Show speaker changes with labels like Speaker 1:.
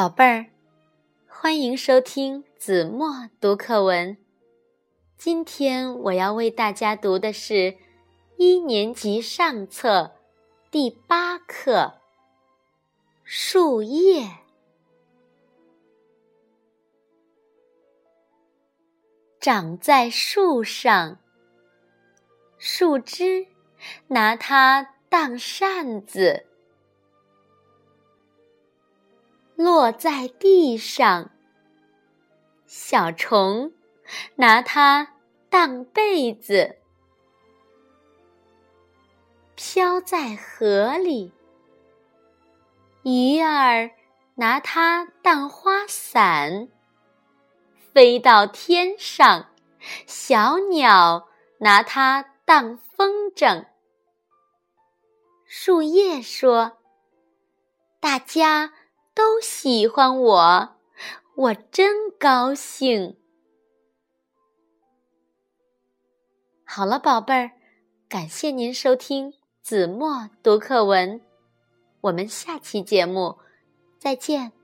Speaker 1: 宝贝儿，欢迎收听子墨读课文。今天我要为大家读的是一年级上册第八课《树叶》。长在树上，树枝拿它当扇子。落在地上，小虫拿它当被子；飘在河里，鱼儿拿它当花伞；飞到天上，小鸟拿它当风筝。树叶说：“大家。”都喜欢我，我真高兴。好了，宝贝儿，感谢您收听子墨读课文，我们下期节目再见。